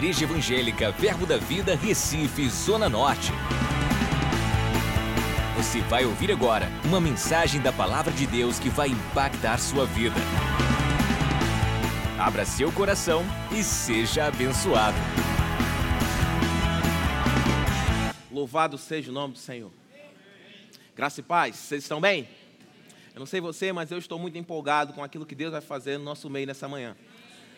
Igreja Evangélica Verbo da Vida, Recife, Zona Norte. Você vai ouvir agora uma mensagem da Palavra de Deus que vai impactar sua vida. Abra seu coração e seja abençoado. Louvado seja o nome do Senhor. Graça e paz, vocês estão bem? Eu não sei você, mas eu estou muito empolgado com aquilo que Deus vai fazer no nosso meio nessa manhã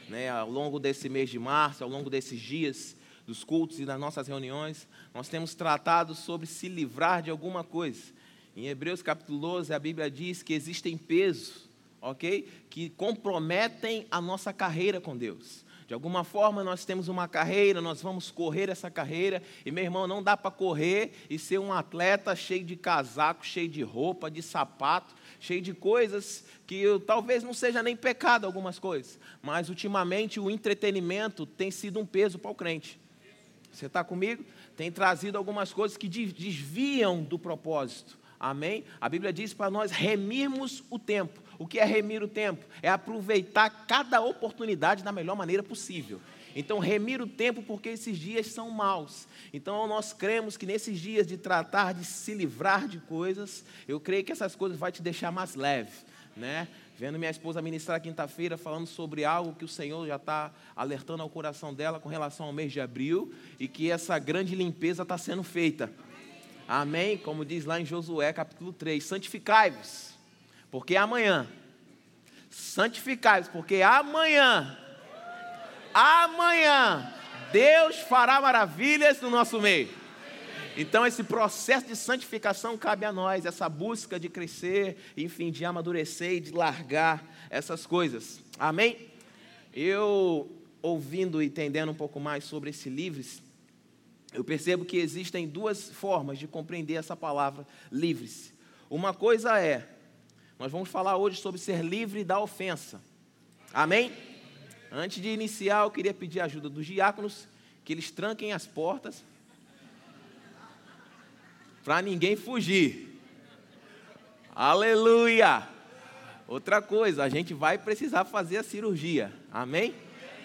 né, ao longo desse mês de março, ao longo desses dias dos cultos e das nossas reuniões, nós temos tratado sobre se livrar de alguma coisa. Em Hebreus capítulo 12, a Bíblia diz que existem pesos, ok? Que comprometem a nossa carreira com Deus. De alguma forma nós temos uma carreira, nós vamos correr essa carreira, e meu irmão, não dá para correr e ser um atleta cheio de casaco, cheio de roupa, de sapato, cheio de coisas que talvez não seja nem pecado algumas coisas, mas ultimamente o entretenimento tem sido um peso para o crente. Você está comigo? Tem trazido algumas coisas que desviam do propósito. Amém? A Bíblia diz para nós remirmos o tempo. O que é remir o tempo? É aproveitar cada oportunidade da melhor maneira possível. Então, remir o tempo porque esses dias são maus. Então, nós cremos que nesses dias de tratar de se livrar de coisas, eu creio que essas coisas vão te deixar mais leve, né? Vendo minha esposa ministrar quinta-feira falando sobre algo que o Senhor já está alertando ao coração dela com relação ao mês de abril e que essa grande limpeza está sendo feita. Amém? Como diz lá em Josué capítulo 3: santificai-vos, porque amanhã, santificai-vos, porque amanhã amanhã Deus fará maravilhas no nosso meio. Então, esse processo de santificação cabe a nós, essa busca de crescer, enfim, de amadurecer e de largar essas coisas. Amém? Eu, ouvindo e entendendo um pouco mais sobre esse livres, eu percebo que existem duas formas de compreender essa palavra livres. Uma coisa é, nós vamos falar hoje sobre ser livre da ofensa. Amém? Antes de iniciar, eu queria pedir a ajuda dos diáconos, que eles tranquem as portas, para ninguém fugir. Aleluia! Outra coisa, a gente vai precisar fazer a cirurgia, amém?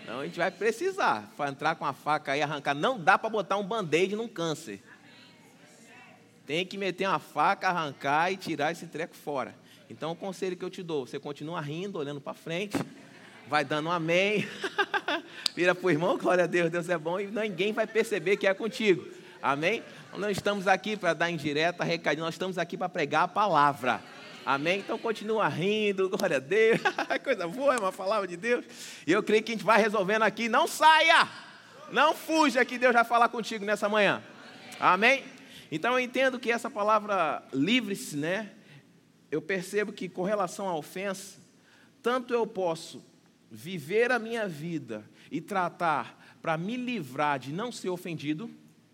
Então a gente vai precisar, para entrar com a faca e arrancar. Não dá para botar um band-aid num câncer. Tem que meter uma faca, arrancar e tirar esse treco fora. Então o conselho que eu te dou, você continua rindo, olhando para frente vai dando um amém, vira para o irmão, glória a Deus, Deus é bom, e ninguém vai perceber que é contigo, amém? Não estamos aqui para dar indireta, recadinho, nós estamos aqui para pregar a palavra, amém? Então continua rindo, glória a Deus, coisa boa, é uma palavra de Deus, e eu creio que a gente vai resolvendo aqui, não saia, não fuja, que Deus vai falar contigo nessa manhã, amém? Então eu entendo que essa palavra livre-se, né? Eu percebo que com relação à ofensa, tanto eu posso viver a minha vida e tratar para me livrar de não ser ofendido,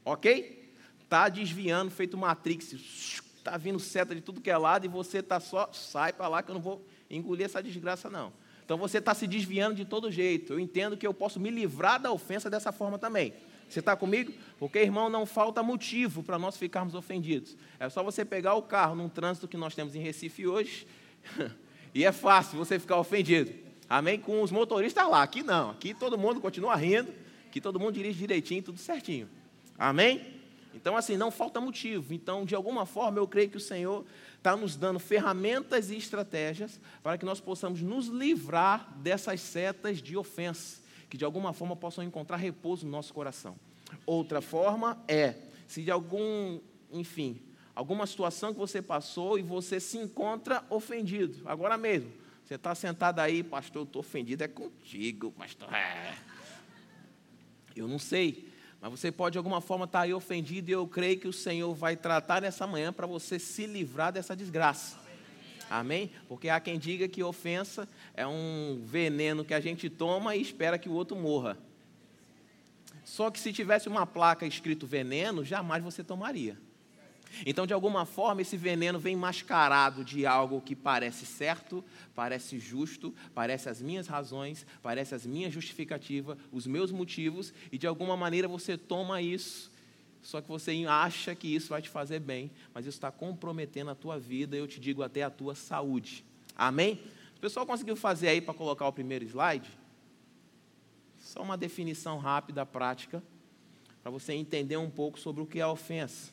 ok? Tá desviando, feito Matrix, tá vindo seta de tudo que é lado e você tá só sai para lá que eu não vou engolir essa desgraça não. Então você está se desviando de todo jeito. Eu entendo que eu posso me livrar da ofensa dessa forma também. Você está comigo? Porque, irmão, não falta motivo para nós ficarmos ofendidos. É só você pegar o carro num trânsito que nós temos em Recife hoje, e é fácil você ficar ofendido. Amém? Com os motoristas lá. Aqui não. Aqui todo mundo continua rindo. Aqui todo mundo dirige direitinho, tudo certinho. Amém? Então, assim, não falta motivo. Então, de alguma forma, eu creio que o Senhor está nos dando ferramentas e estratégias para que nós possamos nos livrar dessas setas de ofensa, que de alguma forma possam encontrar repouso no nosso coração. Outra forma é, se de algum, enfim, alguma situação que você passou e você se encontra ofendido, agora mesmo, você está sentado aí, pastor, eu estou ofendido, é contigo, pastor. É. Eu não sei, mas você pode de alguma forma estar tá aí ofendido e eu creio que o Senhor vai tratar nessa manhã para você se livrar dessa desgraça. Amém? Porque há quem diga que ofensa é um veneno que a gente toma e espera que o outro morra. Só que se tivesse uma placa escrito veneno, jamais você tomaria. Então, de alguma forma, esse veneno vem mascarado de algo que parece certo, parece justo, parece as minhas razões, parece as minhas justificativas, os meus motivos, e de alguma maneira você toma isso, só que você acha que isso vai te fazer bem, mas isso está comprometendo a tua vida, eu te digo até a tua saúde. Amém? O pessoal conseguiu fazer aí para colocar o primeiro slide? Só uma definição rápida, prática, para você entender um pouco sobre o que é ofensa.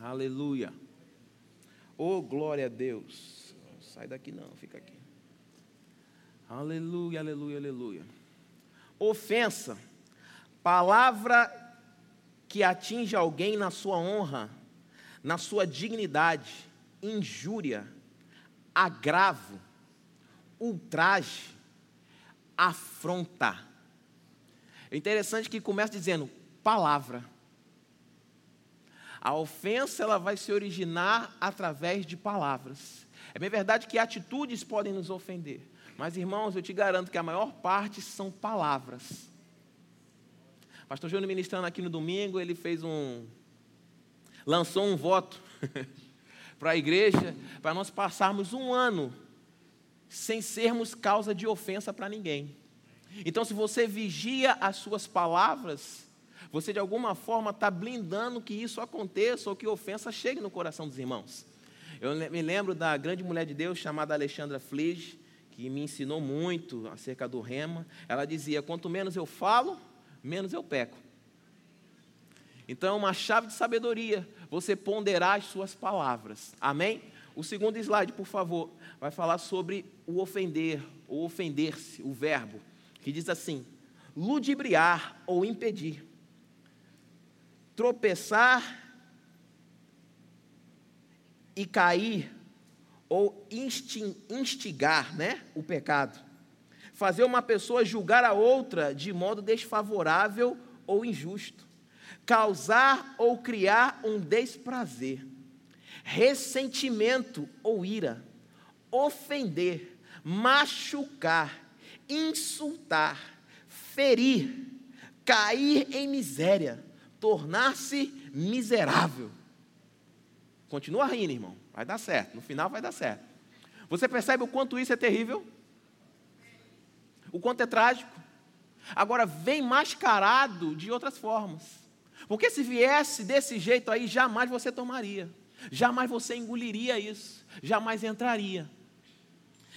Aleluia. Oh, glória a Deus. Sai daqui não, fica aqui. Aleluia, aleluia, aleluia. Ofensa, palavra que atinge alguém na sua honra, na sua dignidade, injúria, agravo, ultraje, afronta. É interessante que começa dizendo palavra. A ofensa ela vai se originar através de palavras. É bem verdade que atitudes podem nos ofender, mas irmãos, eu te garanto que a maior parte são palavras. Pastor Júnior ministrando aqui no domingo, ele fez um lançou um voto para a igreja, para nós passarmos um ano sem sermos causa de ofensa para ninguém. Então, se você vigia as suas palavras, você de alguma forma está blindando que isso aconteça ou que ofensa chegue no coração dos irmãos. Eu me lembro da grande mulher de Deus chamada Alexandra Flige, que me ensinou muito acerca do rema. Ela dizia: quanto menos eu falo, menos eu peco. Então, uma chave de sabedoria, você ponderar as suas palavras. Amém? O segundo slide, por favor, vai falar sobre o ofender, ou ofender-se, o verbo, que diz assim: ludibriar ou impedir, tropeçar e cair, ou instigar né, o pecado, fazer uma pessoa julgar a outra de modo desfavorável ou injusto, causar ou criar um desprazer. Ressentimento ou ira, ofender, machucar, insultar, ferir, cair em miséria, tornar-se miserável. Continua rindo, irmão. Vai dar certo. No final vai dar certo. Você percebe o quanto isso é terrível? O quanto é trágico? Agora vem mascarado de outras formas. Porque se viesse desse jeito aí, jamais você tomaria. Jamais você engoliria isso, jamais entraria.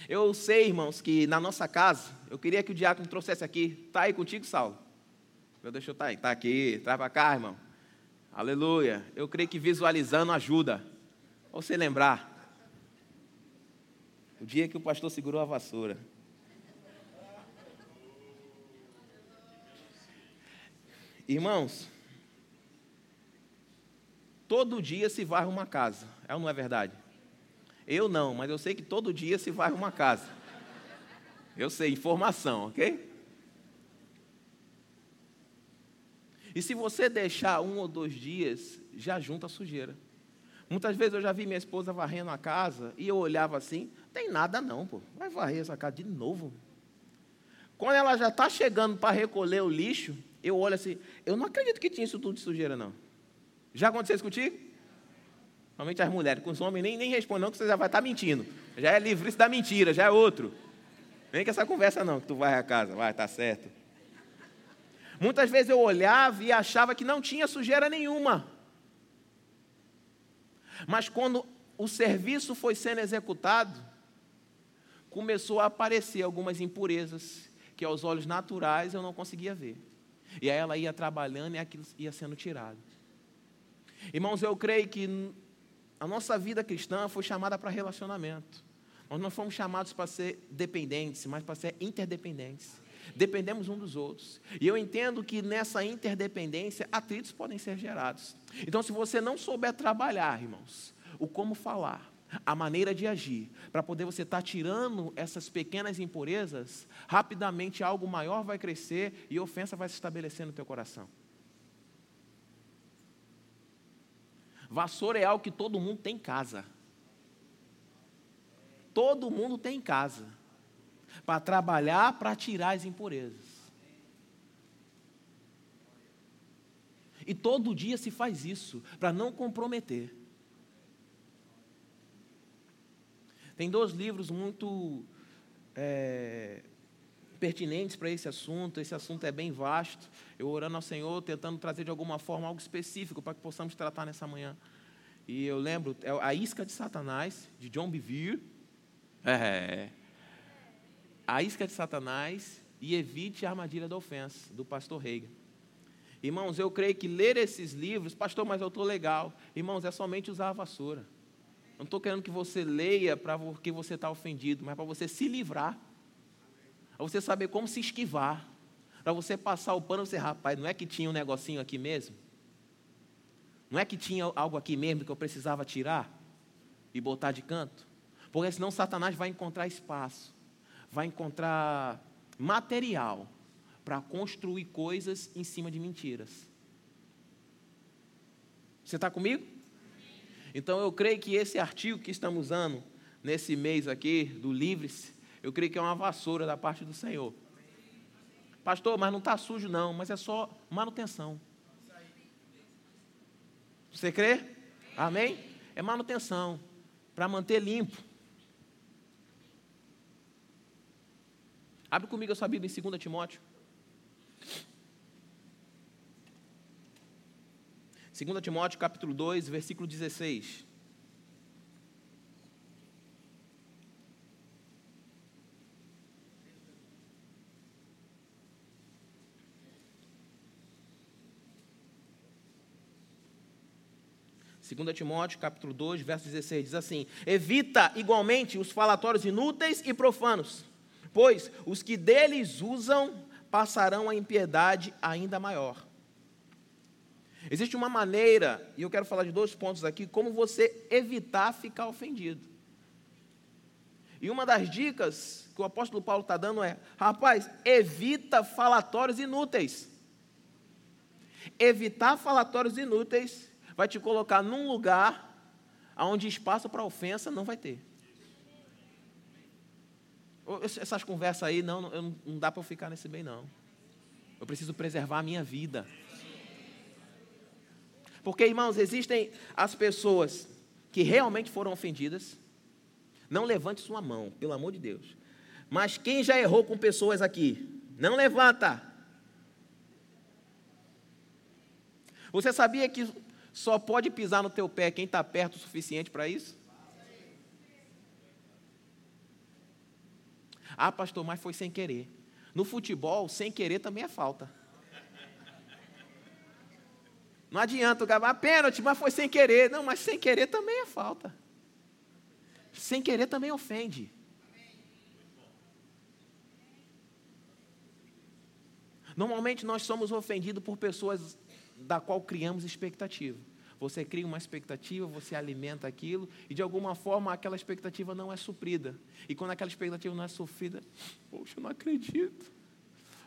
Eu sei, irmãos, que na nossa casa, eu queria que o diácono trouxesse aqui. Está aí contigo, Saulo? Meu, deixa eu estar tá aqui, traz para cá, irmão. Aleluia. Eu creio que visualizando ajuda. Você lembrar. O dia que o pastor segurou a vassoura. Irmãos, todo dia se varre uma casa. É ou não é verdade? Eu não, mas eu sei que todo dia se varre uma casa. Eu sei, informação, ok? E se você deixar um ou dois dias, já junta a sujeira. Muitas vezes eu já vi minha esposa varrendo a casa e eu olhava assim, tem nada não, pô. Vai varrer essa casa de novo. Quando ela já está chegando para recolher o lixo, eu olho assim, eu não acredito que tinha isso tudo de sujeira, não. Já aconteceu isso contigo? Normalmente as mulheres, com os homens nem, nem respondem, não, que você já vai estar tá mentindo. Já é livre da mentira, já é outro. Vem com essa conversa não, que tu vai a casa, vai, tá certo. Muitas vezes eu olhava e achava que não tinha sujeira nenhuma. Mas quando o serviço foi sendo executado, começou a aparecer algumas impurezas que aos olhos naturais eu não conseguia ver. E aí ela ia trabalhando e aquilo ia sendo tirado. Irmãos, eu creio que a nossa vida cristã foi chamada para relacionamento. Nós não fomos chamados para ser dependentes, mas para ser interdependentes. Dependemos um dos outros. E eu entendo que nessa interdependência, atritos podem ser gerados. Então, se você não souber trabalhar, irmãos, o como falar, a maneira de agir, para poder você estar tá tirando essas pequenas impurezas, rapidamente algo maior vai crescer e ofensa vai se estabelecer no teu coração. Vassoura é algo que todo mundo tem em casa. Todo mundo tem em casa. Para trabalhar, para tirar as impurezas. E todo dia se faz isso, para não comprometer. Tem dois livros muito é, pertinentes para esse assunto. Esse assunto é bem vasto. Eu orando ao Senhor, tentando trazer de alguma forma algo específico para que possamos tratar nessa manhã. E eu lembro, é A Isca de Satanás, de John Bevere. É. A Isca de Satanás e evite a armadilha da ofensa, do pastor Reagan. Irmãos, eu creio que ler esses livros, pastor, mas eu estou legal. Irmãos, é somente usar a vassoura. Não estou querendo que você leia para porque você está ofendido, mas para você se livrar. Para você saber como se esquivar. Para você passar o pano e você, rapaz, não é que tinha um negocinho aqui mesmo? Não é que tinha algo aqui mesmo que eu precisava tirar e botar de canto? Porque senão Satanás vai encontrar espaço, vai encontrar material para construir coisas em cima de mentiras. Você está comigo? Então eu creio que esse artigo que estamos usando nesse mês aqui, do Livre-se, eu creio que é uma vassoura da parte do Senhor. Pastor, mas não está sujo não, mas é só manutenção. Você crê? Amém? É manutenção, para manter limpo. Abre comigo a sua Bíblia em 2 Timóteo. 2 Timóteo capítulo 2, versículo 16. Segunda Timóteo, capítulo 2, verso 16, diz assim: Evita igualmente os falatórios inúteis e profanos, pois os que deles usam passarão a impiedade ainda maior Existe uma maneira, e eu quero falar de dois pontos aqui, como você evitar ficar ofendido. E uma das dicas que o apóstolo Paulo está dando é: rapaz, evita falatórios inúteis. Evitar falatórios inúteis vai te colocar num lugar onde espaço para ofensa não vai ter. Essas conversas aí, não, não, não dá para eu ficar nesse bem, não. Eu preciso preservar a minha vida. Porque, irmãos, existem as pessoas que realmente foram ofendidas. Não levante sua mão, pelo amor de Deus. Mas quem já errou com pessoas aqui? Não levanta. Você sabia que só pode pisar no teu pé quem está perto o suficiente para isso? Ah, pastor, mas foi sem querer. No futebol, sem querer também é falta. Não adianta o cara, pênalti, mas foi sem querer. Não, mas sem querer também é falta. Sem querer também ofende. Normalmente nós somos ofendidos por pessoas da qual criamos expectativa. Você cria uma expectativa, você alimenta aquilo, e de alguma forma aquela expectativa não é suprida. E quando aquela expectativa não é suprida, poxa, eu não acredito.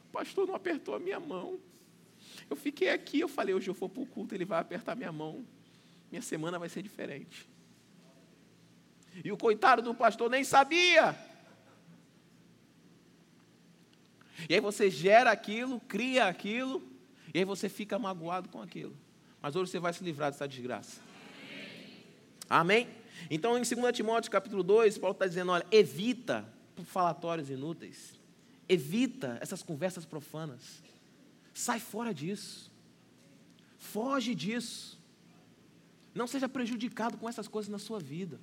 O pastor não apertou a minha mão. Eu fiquei aqui, eu falei, hoje eu vou para o culto, ele vai apertar minha mão. Minha semana vai ser diferente. E o coitado do pastor nem sabia. E aí você gera aquilo, cria aquilo, e aí você fica magoado com aquilo. Mas hoje você vai se livrar dessa desgraça. Amém? Então, em 2 Timóteo capítulo 2, Paulo está dizendo: olha, evita falatórios inúteis, evita essas conversas profanas. Sai fora disso. Foge disso. Não seja prejudicado com essas coisas na sua vida.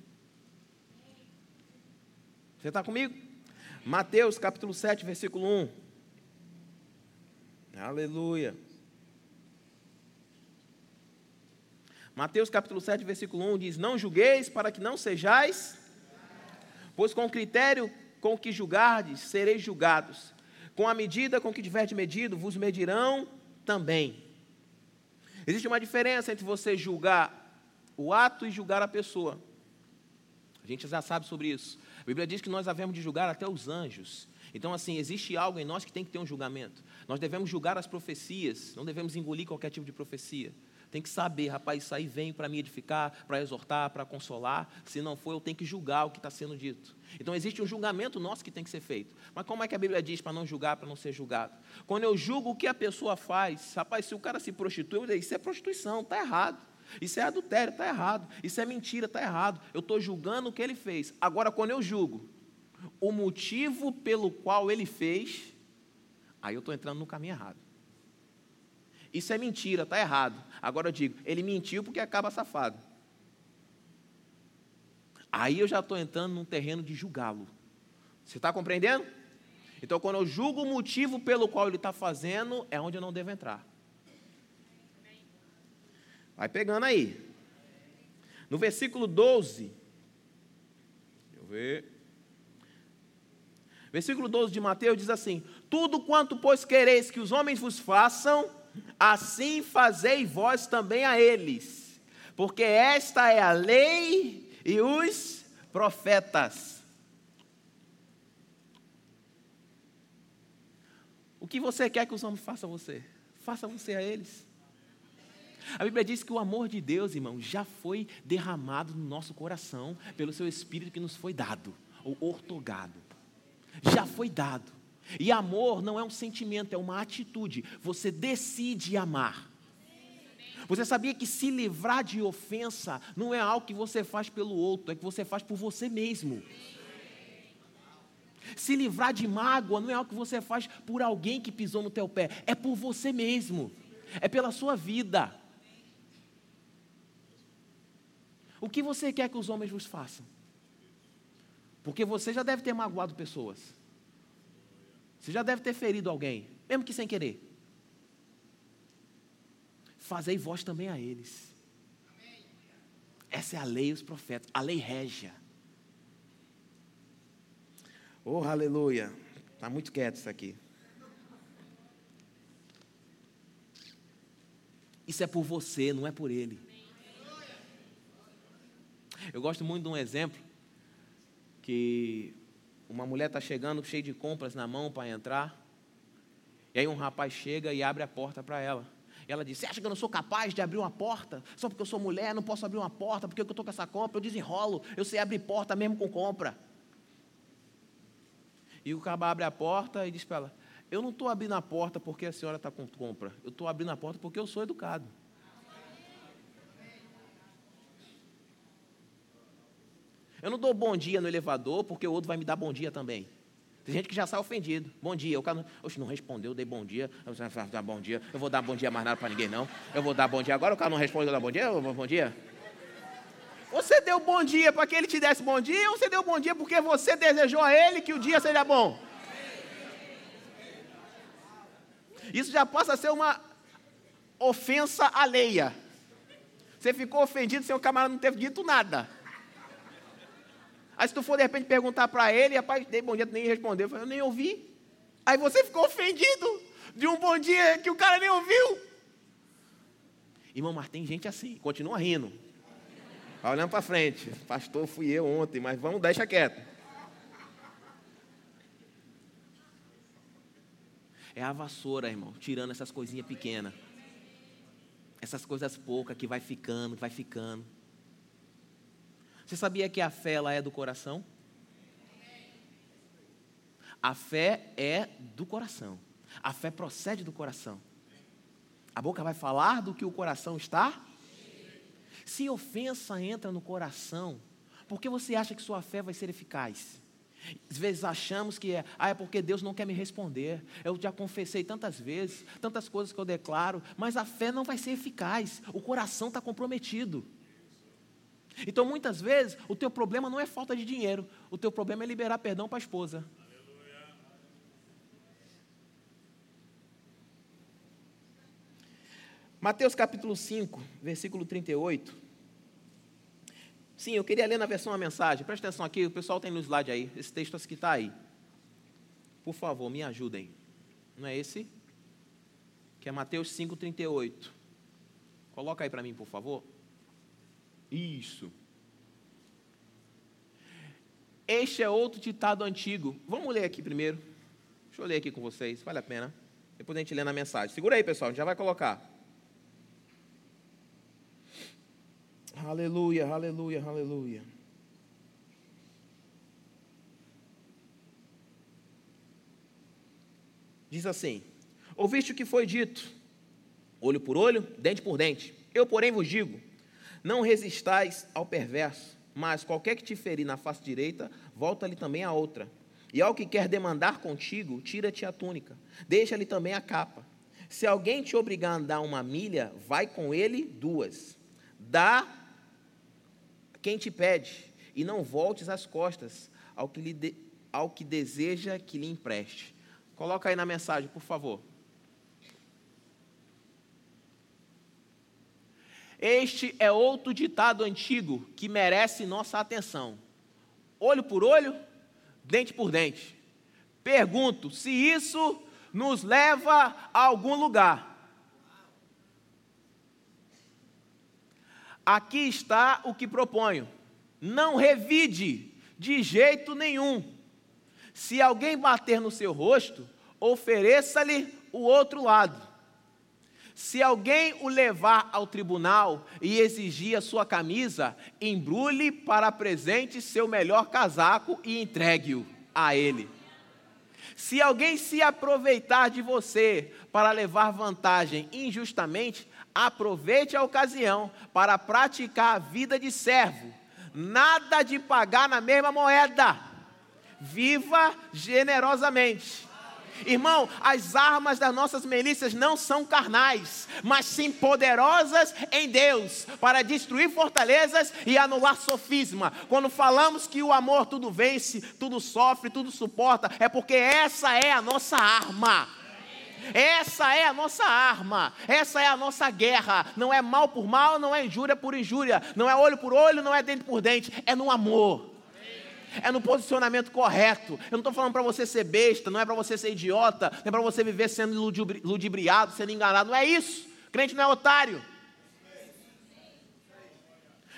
Você está comigo? Mateus capítulo 7, versículo 1. Aleluia. Mateus capítulo 7, versículo 1 diz: Não julgueis para que não sejais, pois com o critério com que julgardes, sereis julgados, com a medida com que tiver medido, vos medirão também. Existe uma diferença entre você julgar o ato e julgar a pessoa. A gente já sabe sobre isso. A Bíblia diz que nós havemos de julgar até os anjos. Então, assim, existe algo em nós que tem que ter um julgamento. Nós devemos julgar as profecias, não devemos engolir qualquer tipo de profecia. Tem que saber, rapaz, isso aí vem para me edificar, para exortar, para consolar. Se não for, eu tenho que julgar o que está sendo dito. Então existe um julgamento nosso que tem que ser feito. Mas como é que a Bíblia diz para não julgar, para não ser julgado? Quando eu julgo o que a pessoa faz, rapaz, se o cara se prostitui, eu digo, isso é prostituição, está errado. Isso é adultério, está errado. Isso é mentira, está errado. Eu estou julgando o que ele fez. Agora, quando eu julgo o motivo pelo qual ele fez, aí eu estou entrando no caminho errado. Isso é mentira, está errado. Agora eu digo, ele mentiu porque acaba safado. Aí eu já estou entrando num terreno de julgá-lo. Você está compreendendo? Então, quando eu julgo o motivo pelo qual ele está fazendo, é onde eu não devo entrar. Vai pegando aí. No versículo 12. Deixa eu ver. Versículo 12 de Mateus diz assim: Tudo quanto, pois, quereis que os homens vos façam, assim fazei vós também a eles, porque esta é a lei e os profetas. O que você quer que os homens façam a você? Faça você a eles. A Bíblia diz que o amor de Deus, irmão, já foi derramado no nosso coração pelo seu Espírito que nos foi dado, ou ortogado. Já foi dado. E amor não é um sentimento, é uma atitude. Você decide amar. Você sabia que se livrar de ofensa não é algo que você faz pelo outro, é que você faz por você mesmo. Se livrar de mágoa não é algo que você faz por alguém que pisou no teu pé, é por você mesmo. É pela sua vida. O que você quer que os homens vos façam? Porque você já deve ter magoado pessoas. Você já deve ter ferido alguém, mesmo que sem querer. Fazei vós também a eles. Essa é a lei e os profetas, a lei régia. Oh, aleluia. Está muito quieto isso aqui. Isso é por você, não é por ele. Eu gosto muito de um exemplo que uma mulher está chegando cheia de compras na mão para entrar. E aí um rapaz chega e abre a porta para ela. E ela diz: Você acha que eu não sou capaz de abrir uma porta? Só porque eu sou mulher, não posso abrir uma porta, porque eu estou com essa compra, eu desenrolo, eu sei abrir porta mesmo com compra. E o cabo abre a porta e diz para ela: Eu não estou abrindo a porta porque a senhora está com compra, eu estou abrindo a porta porque eu sou educado. Eu não dou bom dia no elevador porque o outro vai me dar bom dia também. Tem gente que já sai ofendido. Bom dia. O cara não, Oxe, não respondeu, eu dei bom dia. Eu vou dar bom dia. Eu vou dar bom dia mais nada para ninguém, não. Eu vou dar bom dia agora. O cara não respondeu, eu dar bom dia. Eu vou bom dia. Você deu bom dia para que ele te desse bom dia ou você deu bom dia porque você desejou a ele que o dia seja bom? Isso já passa a ser uma ofensa alheia. Você ficou ofendido sem o camarada não ter dito nada. Aí se tu for de repente perguntar para ele, rapaz, dei bom dia, tu nem respondeu. Eu, falei, eu nem ouvi. Aí você ficou ofendido de um bom dia que o cara nem ouviu. Irmão, mas tem gente assim, continua rindo. Vai olhando para frente. Pastor, fui eu ontem, mas vamos, deixa quieto. É a vassoura, irmão, tirando essas coisinhas pequenas. Essas coisas poucas que vai ficando, vai ficando. Você sabia que a fé ela é do coração? A fé é do coração. A fé procede do coração. A boca vai falar do que o coração está. Se ofensa entra no coração, por que você acha que sua fé vai ser eficaz? Às vezes achamos que é, ah, é porque Deus não quer me responder. Eu já confessei tantas vezes, tantas coisas que eu declaro, mas a fé não vai ser eficaz. O coração está comprometido. Então, muitas vezes, o teu problema não é falta de dinheiro, o teu problema é liberar perdão para a esposa. Mateus capítulo 5, versículo 38. Sim, eu queria ler na versão a mensagem. Presta atenção aqui, o pessoal tem no slide aí. Esse texto que está aí. Por favor, me ajudem. Não é esse? Que é Mateus 5, 38. Coloca aí para mim, por favor. Isso. Este é outro ditado antigo. Vamos ler aqui primeiro. Deixa eu ler aqui com vocês, vale a pena. Depois a gente lê na mensagem. Segura aí, pessoal, a gente já vai colocar. Aleluia, aleluia, aleluia. Diz assim: Ouviste o que foi dito, olho por olho, dente por dente. Eu, porém, vos digo: não resistais ao perverso, mas qualquer que te ferir na face direita, volta-lhe também a outra. E ao que quer demandar contigo, tira-te a túnica, deixa-lhe também a capa. Se alguém te obrigar a andar uma milha, vai com ele duas. Dá quem te pede, e não voltes as costas ao que de, ao que deseja que lhe empreste. Coloca aí na mensagem, por favor. Este é outro ditado antigo que merece nossa atenção. Olho por olho, dente por dente. Pergunto se isso nos leva a algum lugar. Aqui está o que proponho. Não revide de jeito nenhum. Se alguém bater no seu rosto, ofereça-lhe o outro lado. Se alguém o levar ao tribunal e exigir a sua camisa, embrulhe para presente seu melhor casaco e entregue-o a ele. Se alguém se aproveitar de você para levar vantagem injustamente, aproveite a ocasião para praticar a vida de servo. Nada de pagar na mesma moeda. Viva generosamente. Irmão, as armas das nossas milícias não são carnais, mas sim poderosas em Deus para destruir fortalezas e anular sofisma. Quando falamos que o amor tudo vence, tudo sofre, tudo suporta, é porque essa é a nossa arma. Essa é a nossa arma, essa é a nossa guerra. Não é mal por mal, não é injúria por injúria, não é olho por olho, não é dente por dente, é no amor é no posicionamento correto. Eu não estou falando para você ser besta, não é para você ser idiota, não é para você viver sendo ludibriado, sendo enganado. Não é isso. Crente não é otário.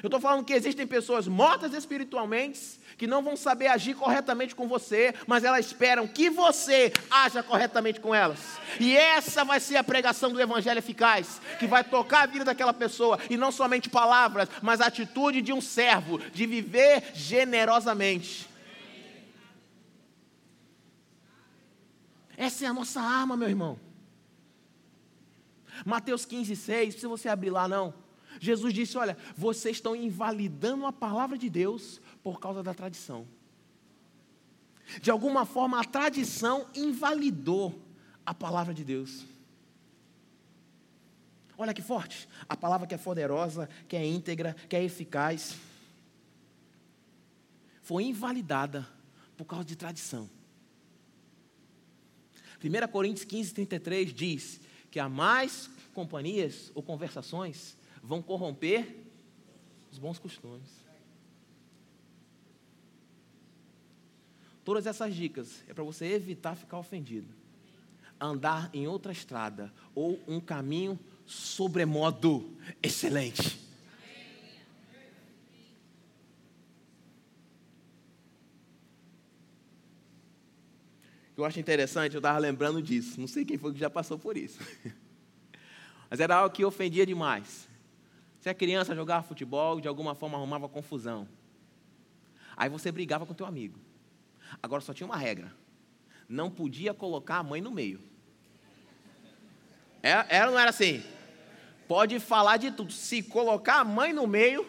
Eu estou falando que existem pessoas mortas espiritualmente que não vão saber agir corretamente com você, mas elas esperam que você haja corretamente com elas. E essa vai ser a pregação do Evangelho eficaz, que vai tocar a vida daquela pessoa, e não somente palavras, mas a atitude de um servo, de viver generosamente. Essa é a nossa arma, meu irmão. Mateus 15, 6, não precisa você abrir lá, não. Jesus disse: Olha, vocês estão invalidando a palavra de Deus por causa da tradição. De alguma forma, a tradição invalidou a palavra de Deus. Olha que forte, a palavra que é poderosa, que é íntegra, que é eficaz, foi invalidada por causa de tradição. 1 Coríntios 15, 33 diz que há mais companhias ou conversações vão corromper os bons costumes. Todas essas dicas é para você evitar ficar ofendido. Andar em outra estrada ou um caminho sobremodo excelente. Eu acho interessante, eu estava lembrando disso. Não sei quem foi que já passou por isso. Mas era algo que ofendia demais. Se a criança jogava futebol, de alguma forma arrumava confusão. Aí você brigava com teu amigo. Agora só tinha uma regra: não podia colocar a mãe no meio. Era, é, era não era assim? Pode falar de tudo. Se colocar a mãe no meio,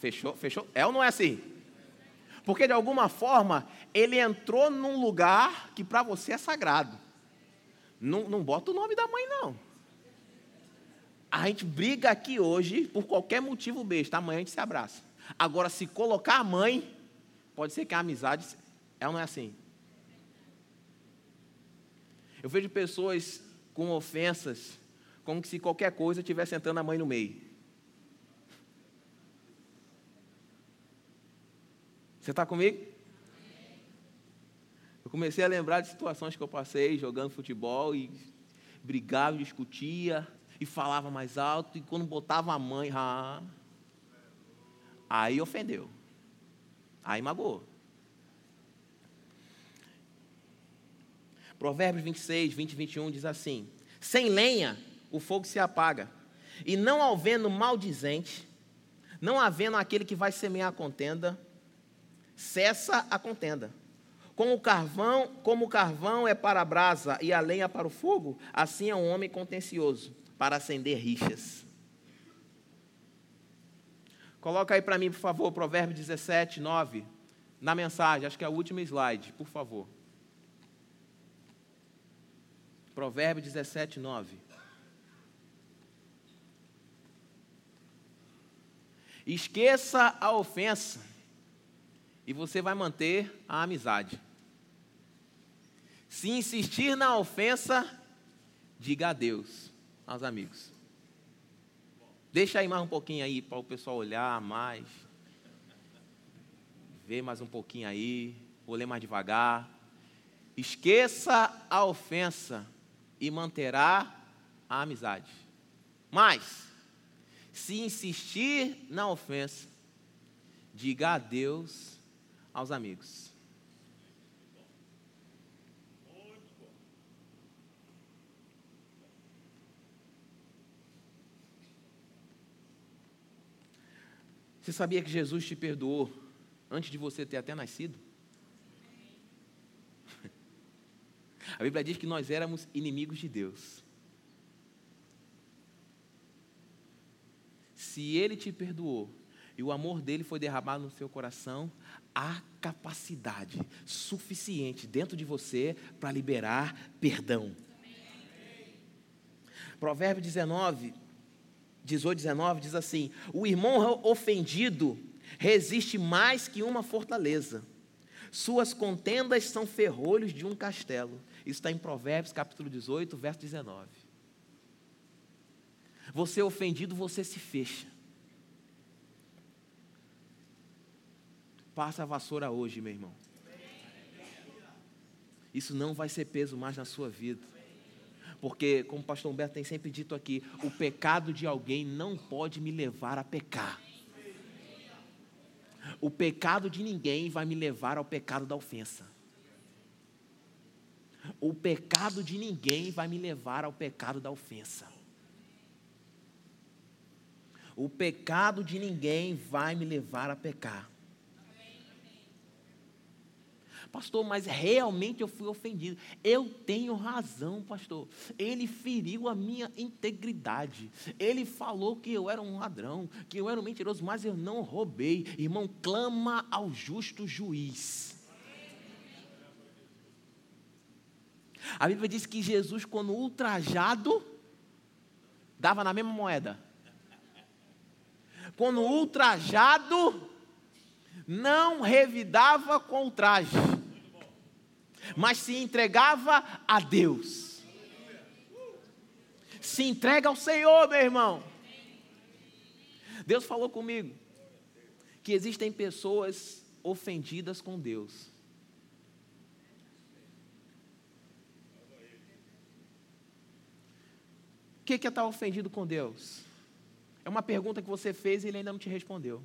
fechou, fechou. É ou não é assim? Porque de alguma forma ele entrou num lugar que para você é sagrado. Não, não bota o nome da mãe, não. A gente briga aqui hoje por qualquer motivo besta. Amanhã a gente se abraça. Agora, se colocar a mãe, Pode ser que a amizade, ela não é assim. Eu vejo pessoas com ofensas, como se qualquer coisa estivesse entrando a mãe no meio. Você está comigo? Eu comecei a lembrar de situações que eu passei jogando futebol e brigava, discutia e falava mais alto e quando botava a mãe, ah, aí ofendeu. Aí magoou. Provérbios 26, 20 e 21 diz assim: Sem lenha o fogo se apaga, e não havendo maldizente, não havendo aquele que vai semear a contenda, cessa a contenda. Como o carvão, como o carvão é para a brasa e a lenha para o fogo, assim é um homem contencioso para acender rixas. Coloca aí para mim, por favor, Provérbio 17, 9, na mensagem, acho que é o último slide, por favor. Provérbio 17, 9. Esqueça a ofensa e você vai manter a amizade. Se insistir na ofensa, diga adeus aos amigos. Deixa aí mais um pouquinho aí para o pessoal olhar mais. Ver mais um pouquinho aí. Vou ler mais devagar. Esqueça a ofensa e manterá a amizade. Mas, se insistir na ofensa, diga adeus aos amigos. Você sabia que Jesus te perdoou antes de você ter até nascido? A Bíblia diz que nós éramos inimigos de Deus. Se Ele te perdoou e o amor dele foi derramado no seu coração, há capacidade suficiente dentro de você para liberar perdão. Provérbio 19, 18, 19 diz assim: O irmão ofendido resiste mais que uma fortaleza, suas contendas são ferrolhos de um castelo. Isso está em Provérbios capítulo 18, verso 19. Você é ofendido, você se fecha. Passa a vassoura hoje, meu irmão. Isso não vai ser peso mais na sua vida. Porque, como o pastor Humberto tem sempre dito aqui, o pecado de alguém não pode me levar a pecar. O pecado de ninguém vai me levar ao pecado da ofensa. O pecado de ninguém vai me levar ao pecado da ofensa. O pecado de ninguém vai me levar a pecar. Pastor, mas realmente eu fui ofendido. Eu tenho razão, pastor. Ele feriu a minha integridade. Ele falou que eu era um ladrão, que eu era um mentiroso, mas eu não roubei. Irmão, clama ao justo juiz. A Bíblia diz que Jesus, quando ultrajado, dava na mesma moeda. Quando ultrajado, não revidava com o traje mas se entregava a Deus. Se entrega ao Senhor, meu irmão. Deus falou comigo que existem pessoas ofendidas com Deus. O que é estar ofendido com Deus? É uma pergunta que você fez e ele ainda não te respondeu.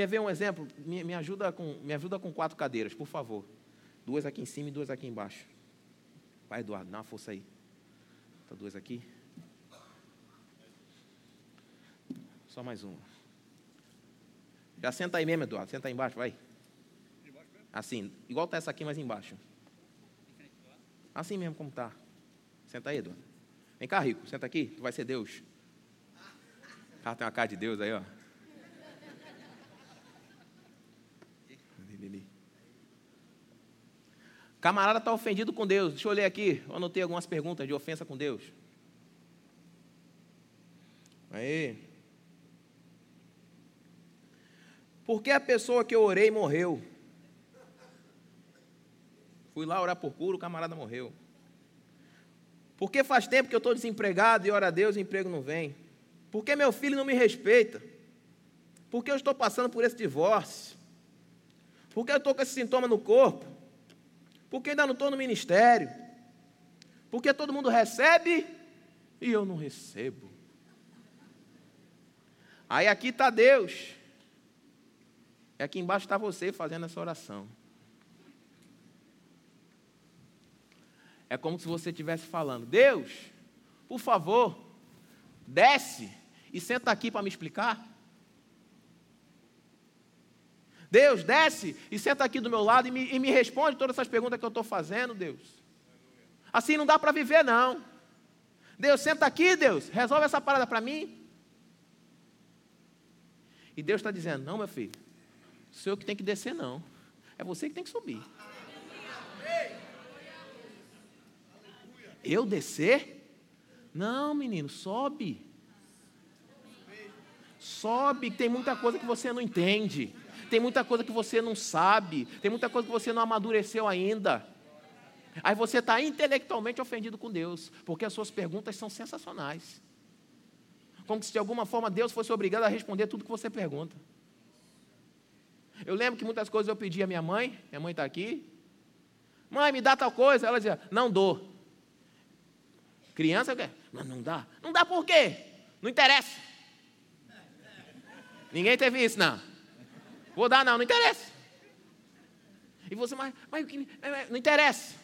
Quer ver um exemplo? Me, me, ajuda com, me ajuda com quatro cadeiras, por favor. Duas aqui em cima e duas aqui embaixo. Vai, Eduardo, dá uma força aí. Tá duas aqui. Só mais uma. Já senta aí mesmo, Eduardo. Senta aí embaixo, vai. Assim, igual tá essa aqui, mas embaixo. Assim mesmo como tá. Senta aí, Eduardo. Vem cá, Rico. Senta aqui. Tu vai ser Deus. O tem uma cara de Deus aí, ó. Camarada está ofendido com Deus. Deixa eu ler aqui. Eu anotei algumas perguntas de ofensa com Deus. Aí. Por que a pessoa que eu orei morreu? Fui lá orar por cura, o camarada morreu. Por que faz tempo que eu estou desempregado e ora a Deus o emprego não vem? Por que meu filho não me respeita? Por que eu estou passando por esse divórcio? Por que eu estou com esse sintoma no corpo? Porque ainda não estou no ministério. Porque todo mundo recebe e eu não recebo. Aí aqui está Deus. E aqui embaixo está você fazendo essa oração. É como se você estivesse falando: Deus, por favor, desce e senta aqui para me explicar. Deus, desce e senta aqui do meu lado e me, e me responde todas essas perguntas que eu estou fazendo, Deus. Assim não dá para viver, não. Deus, senta aqui, Deus, resolve essa parada para mim. E Deus está dizendo: Não, meu filho, o senhor que tem que descer, não. É você que tem que subir. Eu descer? Não, menino, sobe. Sobe, tem muita coisa que você não entende. Tem muita coisa que você não sabe. Tem muita coisa que você não amadureceu ainda. Aí você está intelectualmente ofendido com Deus, porque as suas perguntas são sensacionais. Como se de alguma forma Deus fosse obrigado a responder tudo que você pergunta. Eu lembro que muitas coisas eu pedi à minha mãe, minha mãe está aqui. Mãe, me dá tal coisa. Ela dizia, não dou. Criança quer? Não, não dá. Não dá por quê? Não interessa. Ninguém teve isso, não. Vou dar, não, não interessa. E você, mas, mas não interessa.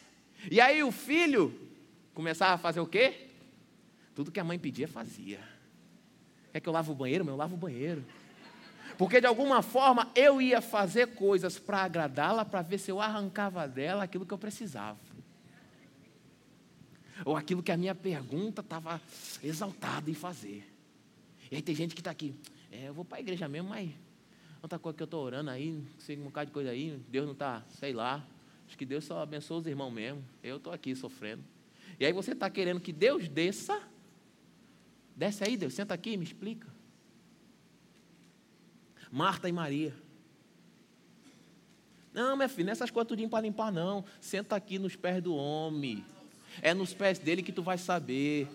E aí o filho começava a fazer o quê? Tudo que a mãe pedia, fazia. Quer que eu lave o banheiro? Mas eu lavo o banheiro. Porque de alguma forma eu ia fazer coisas para agradá-la, para ver se eu arrancava dela aquilo que eu precisava. Ou aquilo que a minha pergunta estava exaltada em fazer. E aí tem gente que está aqui, é, eu vou para a igreja mesmo, mas outra coisa que eu estou orando aí, sei um bocado de coisa aí, Deus não está, sei lá. Acho que Deus só abençoa os irmãos mesmo. Eu estou aqui sofrendo. E aí você está querendo que Deus desça. Desce aí, Deus, senta aqui, me explica. Marta e Maria. Não, minha filha, nessas coisas tudinho para limpar, não. Senta aqui nos pés do homem. É nos pés dele que tu vai saber.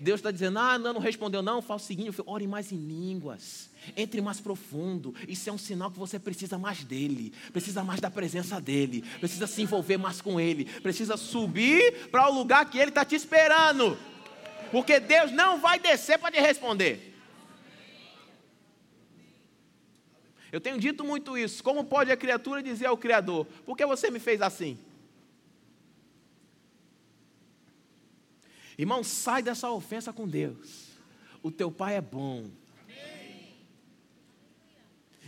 Deus está dizendo, ah, não, não respondeu, não, fala o seguinte, ore mais em línguas, entre mais profundo, isso é um sinal que você precisa mais dele, precisa mais da presença dele, precisa se envolver mais com ele, precisa subir para o lugar que ele está te esperando, porque Deus não vai descer para te responder. Eu tenho dito muito isso. Como pode a criatura dizer ao Criador: Por que você me fez assim? Irmão, sai dessa ofensa com Deus. O teu pai é bom.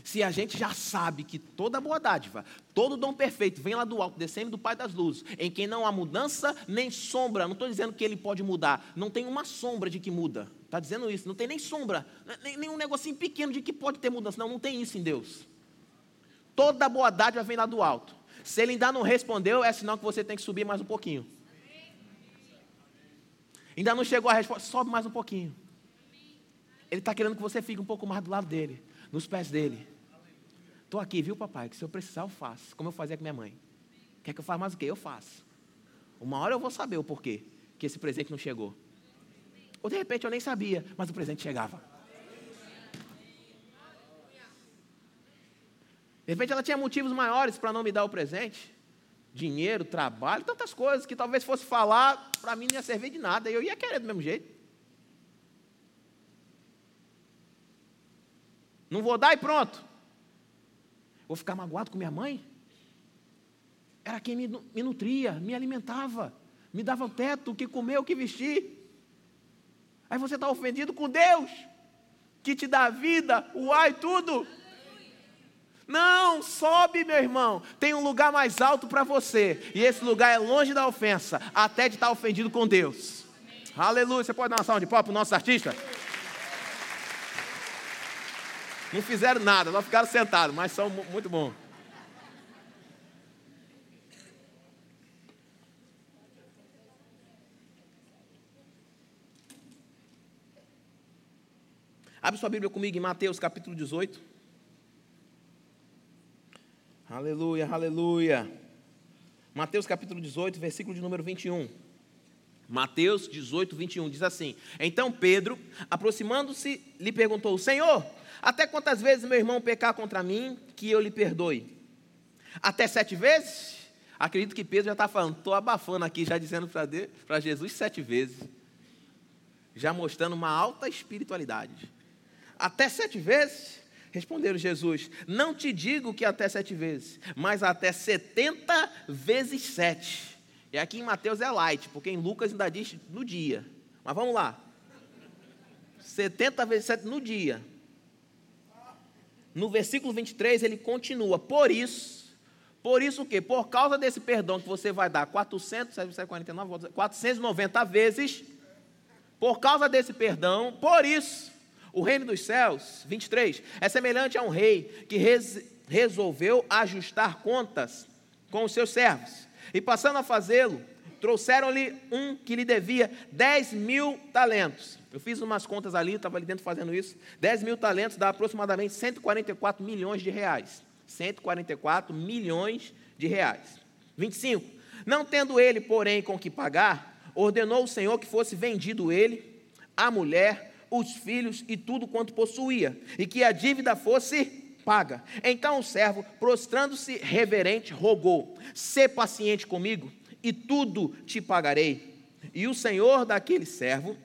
Se a gente já sabe que toda boa dádiva, todo dom perfeito vem lá do alto, descendo do Pai das luzes, em quem não há mudança nem sombra, não estou dizendo que ele pode mudar, não tem uma sombra de que muda, está dizendo isso, não tem nem sombra, nem, nem um negocinho pequeno de que pode ter mudança, não, não tem isso em Deus. Toda boa dádiva vem lá do alto. Se ele ainda não respondeu, é sinal que você tem que subir mais um pouquinho. Ainda não chegou a resposta, sobe mais um pouquinho. Ele está querendo que você fique um pouco mais do lado dele, nos pés dele. Estou aqui, viu, papai? Que se eu precisar, eu faço. Como eu fazia com minha mãe. Quer que eu faça mais o quê? Eu faço. Uma hora eu vou saber o porquê que esse presente não chegou. Ou de repente eu nem sabia, mas o presente chegava. De repente ela tinha motivos maiores para não me dar o presente dinheiro, trabalho, tantas coisas que talvez fosse falar, para mim não ia servir de nada, eu ia querer do mesmo jeito. Não vou dar e pronto. Vou ficar magoado com minha mãe? Era quem me, me nutria, me alimentava, me dava o teto, o que comer, o que vestir. Aí você está ofendido com Deus, que te dá vida, o ar e tudo. Não, sobe, meu irmão. Tem um lugar mais alto para você. E esse lugar é longe da ofensa, até de estar ofendido com Deus. Amém. Aleluia. Você pode dar uma salva de pau para o nosso artista? Não fizeram nada, só ficaram sentados, mas são muito bons. Abre sua Bíblia comigo em Mateus capítulo 18. Aleluia, aleluia. Mateus capítulo 18, versículo de número 21. Mateus 18, 21 diz assim: Então Pedro, aproximando-se, lhe perguntou: Senhor, até quantas vezes meu irmão pecar contra mim, que eu lhe perdoe? Até sete vezes? Acredito que Pedro já está falando, estou abafando aqui, já dizendo para Jesus sete vezes. Já mostrando uma alta espiritualidade. Até sete vezes? Responderam Jesus: Não te digo que até sete vezes, mas até setenta vezes sete. E aqui em Mateus é light, porque em Lucas ainda diz no dia. Mas vamos lá. 70 vezes 7 no dia. No versículo 23 ele continua: Por isso, por isso o quê? Por causa desse perdão que você vai dar 400, 49, 490 vezes, por causa desse perdão, por isso, o reino dos céus, 23, é semelhante a um rei que res, resolveu ajustar contas com os seus servos. E passando a fazê-lo, trouxeram-lhe um que lhe devia 10 mil talentos. Eu fiz umas contas ali, estava ali dentro fazendo isso. 10 mil talentos dá aproximadamente 144 milhões de reais. 144 milhões de reais. 25. Não tendo ele, porém, com que pagar, ordenou o Senhor que fosse vendido ele, a mulher, os filhos e tudo quanto possuía, e que a dívida fosse paga. Então o servo, prostrando-se reverente, rogou: Sê paciente comigo, e tudo te pagarei. E o senhor daquele servo,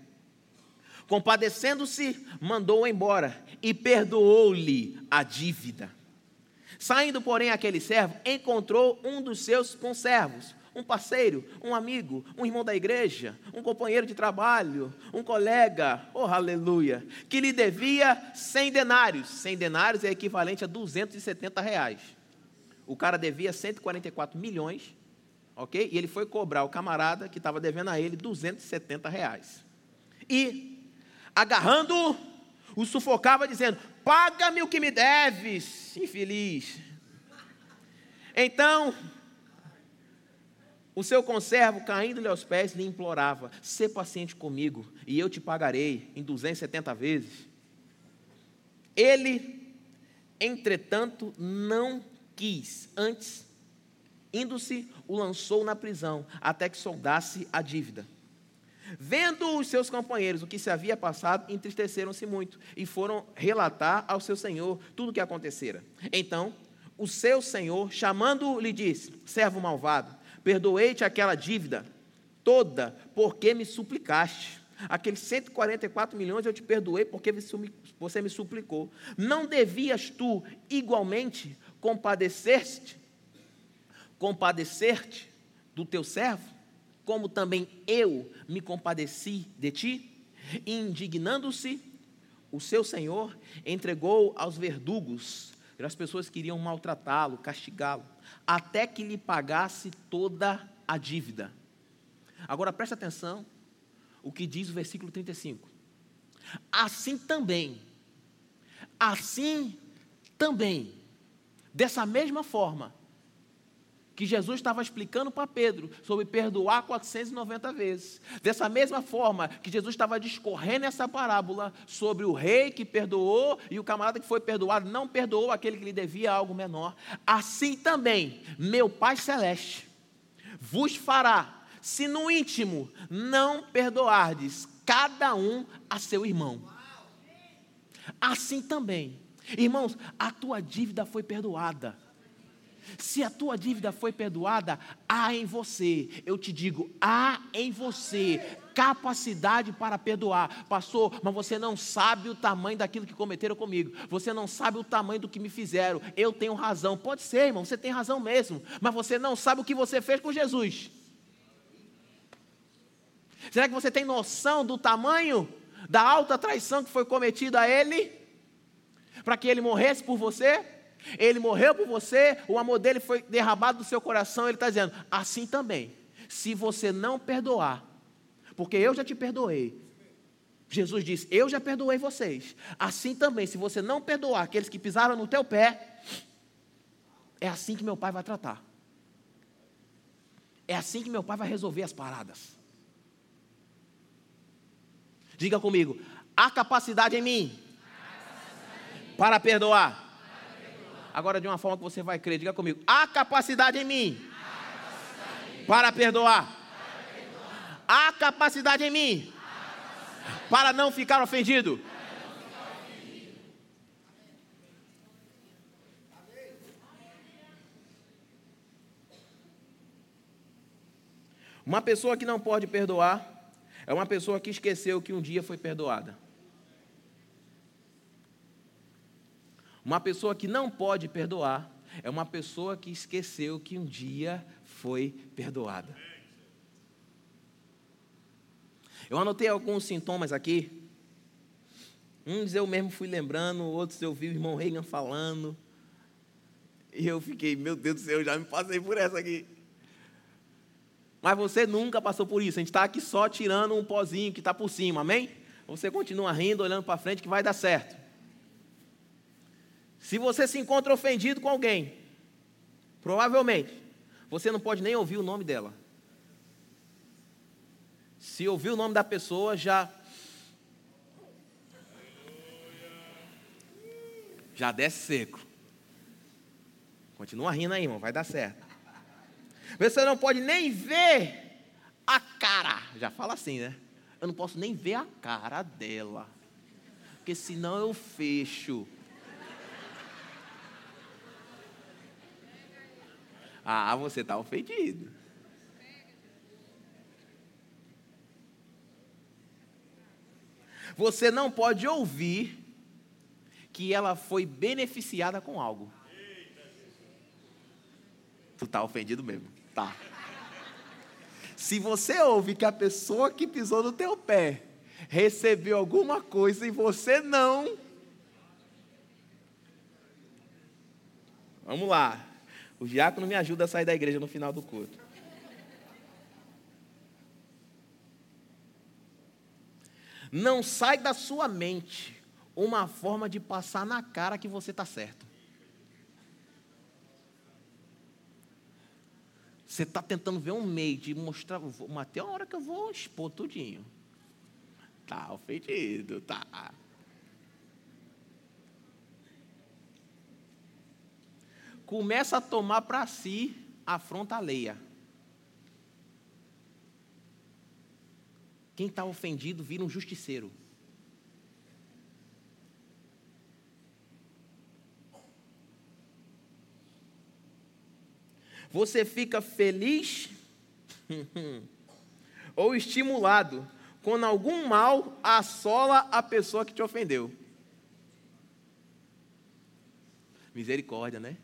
compadecendo-se, mandou-o embora e perdoou-lhe a dívida. Saindo, porém, aquele servo encontrou um dos seus conservos, um parceiro, um amigo, um irmão da igreja, um companheiro de trabalho, um colega, oh aleluia, que lhe devia 100 denários. 100 denários é equivalente a 270 reais. O cara devia 144 milhões, ok? E ele foi cobrar o camarada que estava devendo a ele 270 reais. E, agarrando-o, o sufocava, dizendo: Paga-me o que me deves, infeliz. Então, o seu conservo, caindo-lhe aos pés, lhe implorava: Sê paciente comigo, e eu te pagarei em 270 vezes. Ele, entretanto, não quis. Antes, indo-se, o lançou na prisão, até que soldasse a dívida. Vendo os seus companheiros o que se havia passado, entristeceram-se muito e foram relatar ao seu senhor tudo o que acontecera. Então, o seu senhor, chamando-o, lhe disse: Servo malvado, perdoei-te aquela dívida toda, porque me suplicaste. Aqueles 144 milhões eu te perdoei porque você me suplicou. Não devias tu igualmente compadecer-te, compadecer-te do teu servo, como também eu me compadeci de ti? Indignando-se, o seu senhor entregou aos verdugos, as pessoas queriam maltratá-lo, castigá-lo até que lhe pagasse toda a dívida. Agora preste atenção o que diz o versículo 35. Assim também, assim também, dessa mesma forma, que Jesus estava explicando para Pedro sobre perdoar 490 vezes. Dessa mesma forma que Jesus estava discorrendo essa parábola sobre o rei que perdoou e o camarada que foi perdoado não perdoou aquele que lhe devia algo menor. Assim também, meu Pai Celeste vos fará, se no íntimo não perdoardes cada um a seu irmão. Assim também, irmãos, a tua dívida foi perdoada. Se a tua dívida foi perdoada, há em você, eu te digo, há em você capacidade para perdoar. Pastor, mas você não sabe o tamanho daquilo que cometeram comigo. Você não sabe o tamanho do que me fizeram. Eu tenho razão. Pode ser, irmão, você tem razão mesmo. Mas você não sabe o que você fez com Jesus. Será que você tem noção do tamanho da alta traição que foi cometida a Ele? Para que Ele morresse por você? Ele morreu por você, o amor dele foi derramado do seu coração. Ele está dizendo: assim também, se você não perdoar, porque eu já te perdoei. Jesus disse: Eu já perdoei vocês. Assim também, se você não perdoar aqueles que pisaram no teu pé, é assim que meu pai vai tratar. É assim que meu pai vai resolver as paradas. Diga comigo: há capacidade em mim para perdoar. Agora, de uma forma que você vai crer, diga comigo: há capacidade em mim, capacidade em mim. Para, perdoar. Há capacidade em mim capacidade. para não ficar ofendido. Uma pessoa que não pode perdoar é uma pessoa que esqueceu que um dia foi perdoada. Uma pessoa que não pode perdoar é uma pessoa que esqueceu que um dia foi perdoada. Eu anotei alguns sintomas aqui. Uns eu mesmo fui lembrando, outros eu vi o irmão Reagan falando. E eu fiquei, meu Deus do céu, eu já me passei por essa aqui. Mas você nunca passou por isso. A gente está aqui só tirando um pozinho que está por cima, amém? Você continua rindo, olhando para frente, que vai dar certo. Se você se encontra ofendido com alguém, provavelmente você não pode nem ouvir o nome dela. Se ouvir o nome da pessoa, já. Já desce seco. Continua rindo aí, irmão, vai dar certo. Você não pode nem ver a cara. Já fala assim, né? Eu não posso nem ver a cara dela. Porque senão eu fecho. Ah, você está ofendido. Você não pode ouvir que ela foi beneficiada com algo. Tu está ofendido mesmo. Tá. Se você ouve que a pessoa que pisou no teu pé recebeu alguma coisa e você não. Vamos lá. O diácono me ajuda a sair da igreja no final do culto. Não sai da sua mente uma forma de passar na cara que você está certo. Você está tentando ver um meio de mostrar, tem uma hora que eu vou expor tudinho. Tá ofendido, tá. Começa a tomar para si a afronta alheia. Quem está ofendido vira um justiceiro. Você fica feliz ou estimulado quando algum mal assola a pessoa que te ofendeu. Misericórdia, né?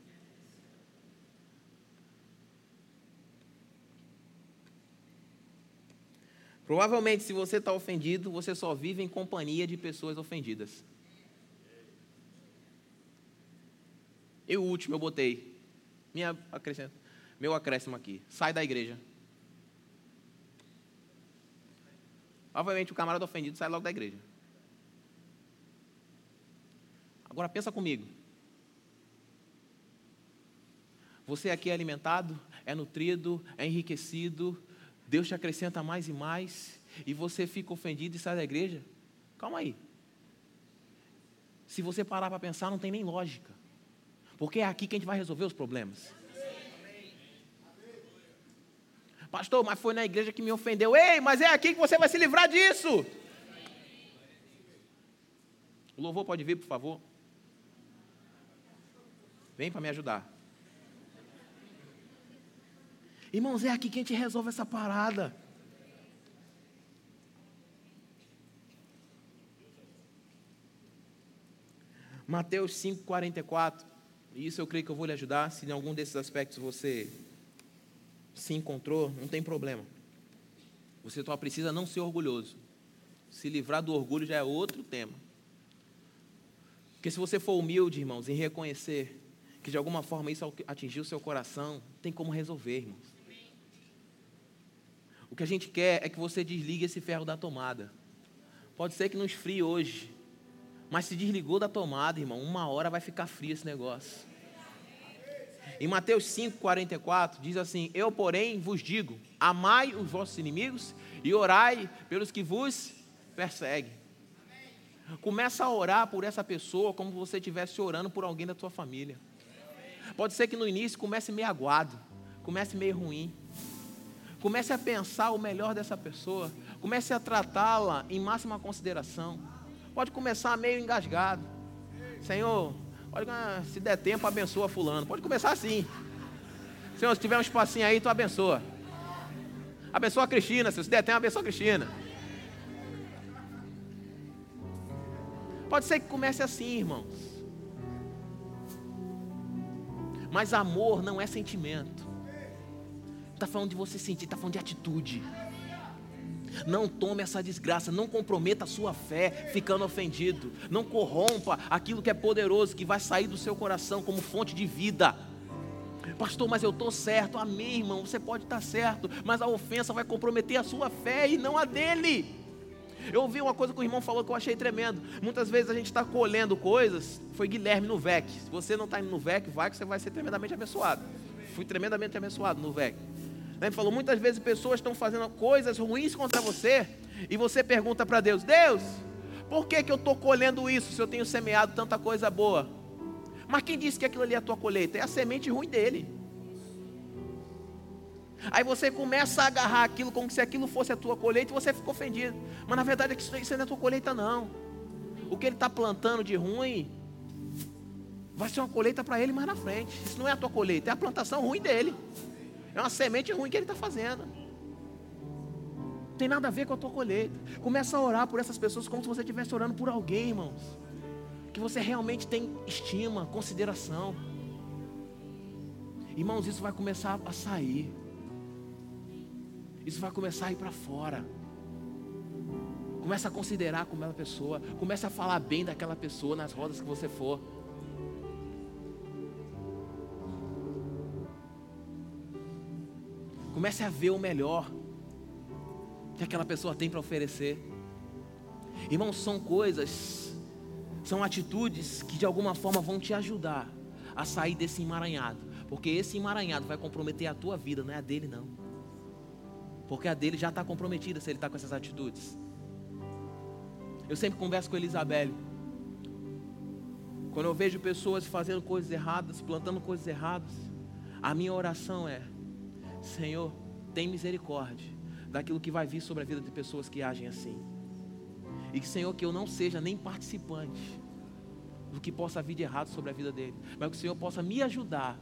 Provavelmente, se você está ofendido, você só vive em companhia de pessoas ofendidas. E o último eu botei. Minha meu acréscimo aqui. Sai da igreja. Obviamente o camarada ofendido sai logo da igreja. Agora pensa comigo. Você aqui é alimentado, é nutrido, é enriquecido, Deus te acrescenta mais e mais, e você fica ofendido e sai da igreja? Calma aí. Se você parar para pensar, não tem nem lógica. Porque é aqui que a gente vai resolver os problemas. Pastor, mas foi na igreja que me ofendeu. Ei, mas é aqui que você vai se livrar disso. O louvor pode vir, por favor? Vem para me ajudar. Irmãos, é aqui que a gente resolve essa parada. Mateus 5,44. Isso eu creio que eu vou lhe ajudar. Se em algum desses aspectos você se encontrou, não tem problema. Você só precisa não ser orgulhoso. Se livrar do orgulho já é outro tema. Porque se você for humilde, irmãos, em reconhecer que de alguma forma isso atingiu seu coração, tem como resolver, irmãos. O que a gente quer é que você desligue esse ferro da tomada. Pode ser que não esfrie hoje, mas se desligou da tomada, irmão, uma hora vai ficar frio esse negócio. Em Mateus 5,44 diz assim: Eu, porém, vos digo: amai os vossos inimigos e orai pelos que vos perseguem. Começa a orar por essa pessoa como se você estivesse orando por alguém da tua família. Pode ser que no início comece meio aguado, comece meio ruim. Comece a pensar o melhor dessa pessoa, comece a tratá-la em máxima consideração. Pode começar meio engasgado. Senhor, Olha, se der tempo, abençoa fulano. Pode começar assim. Senhor, se tiver um espacinho aí, tu abençoa. Abençoa a Cristina, se der tempo, abençoa a Cristina. Pode ser que comece assim, irmãos. Mas amor não é sentimento. Está falando de você sentir, está falando de atitude. Não tome essa desgraça, não comprometa a sua fé ficando ofendido. Não corrompa aquilo que é poderoso, que vai sair do seu coração como fonte de vida. Pastor, mas eu estou certo. Amém, irmão. Você pode estar certo, mas a ofensa vai comprometer a sua fé e não a dele. Eu ouvi uma coisa que o irmão falou que eu achei tremendo. Muitas vezes a gente está colhendo coisas. Foi Guilherme no VEC. Se você não está indo no VEC, vai que você vai ser tremendamente abençoado. Fui tremendamente abençoado no VEC. Ele falou: muitas vezes pessoas estão fazendo coisas ruins contra você, e você pergunta para Deus: Deus, por que, que eu estou colhendo isso se eu tenho semeado tanta coisa boa? Mas quem disse que aquilo ali é a tua colheita? É a semente ruim dele. Aí você começa a agarrar aquilo como se aquilo fosse a tua colheita e você fica ofendido. Mas na verdade é isso não é a tua colheita, não. O que ele está plantando de ruim vai ser uma colheita para ele mais na frente. Isso não é a tua colheita, é a plantação ruim dele. É uma semente ruim que ele está fazendo. Não tem nada a ver com a tua colheita. Começa a orar por essas pessoas como se você estivesse orando por alguém, irmãos. Que você realmente tem estima, consideração. Irmãos, isso vai começar a sair. Isso vai começar a ir para fora. Começa a considerar como aquela pessoa. Começa a falar bem daquela pessoa nas rodas que você for. Comece a ver o melhor que aquela pessoa tem para oferecer. Irmãos, são coisas, são atitudes que de alguma forma vão te ajudar a sair desse emaranhado. Porque esse emaranhado vai comprometer a tua vida, não é a dele, não. Porque a dele já está comprometida se ele está com essas atitudes. Eu sempre converso com Elizabeth. Quando eu vejo pessoas fazendo coisas erradas, plantando coisas erradas, a minha oração é: Senhor, tem misericórdia daquilo que vai vir sobre a vida de pessoas que agem assim. E que, Senhor, que eu não seja nem participante do que possa vir de errado sobre a vida dele, mas que o Senhor possa me ajudar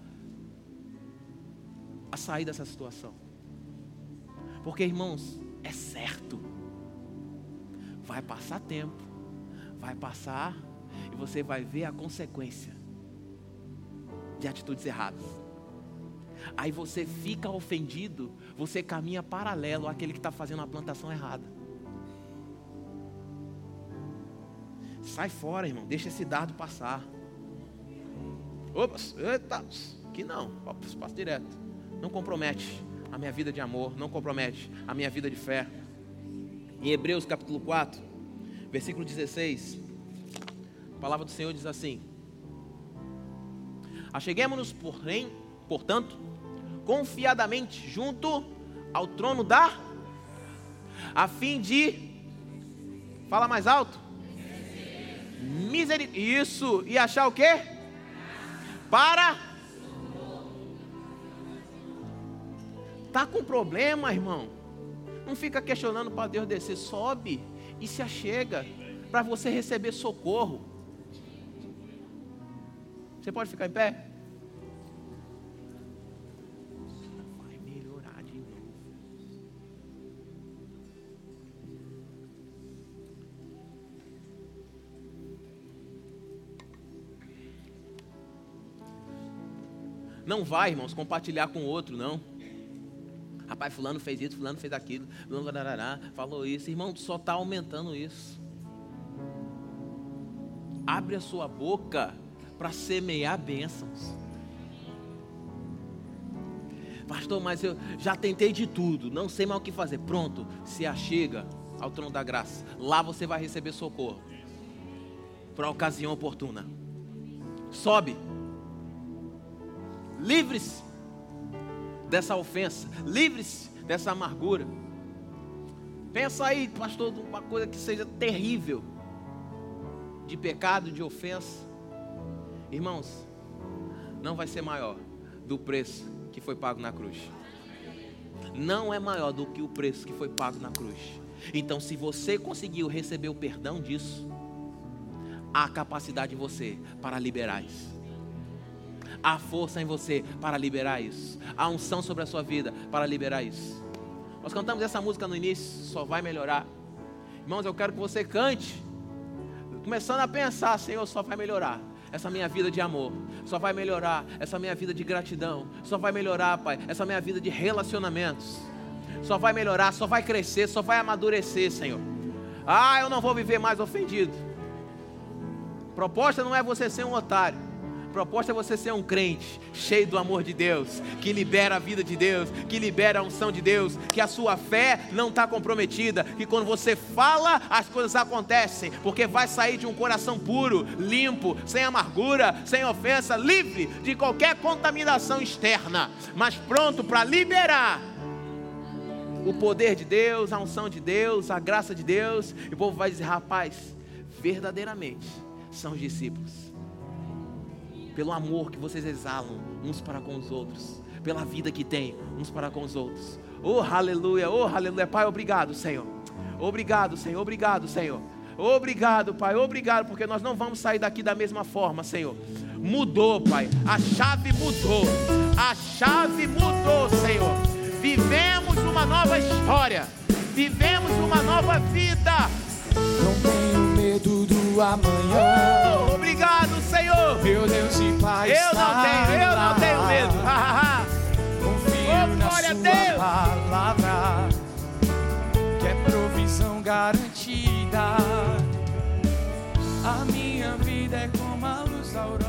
a sair dessa situação. Porque, irmãos, é certo. Vai passar tempo, vai passar e você vai ver a consequência de atitudes erradas. Aí você fica ofendido, você caminha paralelo àquele que está fazendo a plantação errada. Sai fora, irmão, deixa esse dardo passar. Ops, eita, que não, passa direto. Não compromete a minha vida de amor, não compromete a minha vida de fé. Em Hebreus capítulo 4, versículo 16, a palavra do Senhor diz assim: Acheguemos-nos, porém, portanto, confiadamente junto ao trono da, a fim de, fala mais alto, misericórdia, isso, e achar o quê? Para Tá com problema, irmão? Não fica questionando para Deus descer, sobe e se achega para você receber socorro. Você pode ficar em pé? Não vai, irmãos, compartilhar com o outro, não. Rapaz, fulano fez isso, fulano fez aquilo, fulano falou isso. Irmão, só está aumentando isso. Abre a sua boca para semear bênçãos. Pastor, mas eu já tentei de tudo, não sei mais o que fazer. Pronto, se achega ao trono da graça. Lá você vai receber socorro. Para a ocasião oportuna. Sobe. Livre-se dessa ofensa, livre-se dessa amargura. Pensa aí, pastor, uma coisa que seja terrível, de pecado, de ofensa. Irmãos, não vai ser maior do preço que foi pago na cruz. Não é maior do que o preço que foi pago na cruz. Então, se você conseguiu receber o perdão disso, há capacidade em você para liberar isso. Há força em você para liberar isso. Há unção sobre a sua vida para liberar isso. Nós cantamos essa música no início, só vai melhorar. Irmãos, eu quero que você cante, começando a pensar, Senhor, só vai melhorar essa minha vida de amor, só vai melhorar essa minha vida de gratidão, só vai melhorar, Pai, essa minha vida de relacionamentos, só vai melhorar, só vai crescer, só vai amadurecer, Senhor. Ah, eu não vou viver mais ofendido. Proposta não é você ser um otário proposta é você ser um crente cheio do amor de Deus, que libera a vida de Deus, que libera a unção de Deus, que a sua fé não está comprometida, que quando você fala, as coisas acontecem, porque vai sair de um coração puro, limpo, sem amargura, sem ofensa, livre de qualquer contaminação externa, mas pronto para liberar o poder de Deus, a unção de Deus, a graça de Deus, e o povo vai dizer: rapaz, verdadeiramente são os discípulos. Pelo amor que vocês exalam uns para com os outros, pela vida que têm uns para com os outros. Oh, aleluia, oh, aleluia. Pai, obrigado, Senhor. Obrigado, Senhor. Obrigado, Senhor. Obrigado, Pai. Obrigado, porque nós não vamos sair daqui da mesma forma, Senhor. Mudou, Pai. A chave mudou. A chave mudou, Senhor. Vivemos uma nova história. Vivemos uma nova vida. Não tenho medo do amanhã. Obrigado, Senhor. Meu Deus e Pai. Eu não tenho, eu não tenho medo. Confio Oh, na sua Deus. palavra, que é provisão garantida. A minha vida é como a luz da aurora.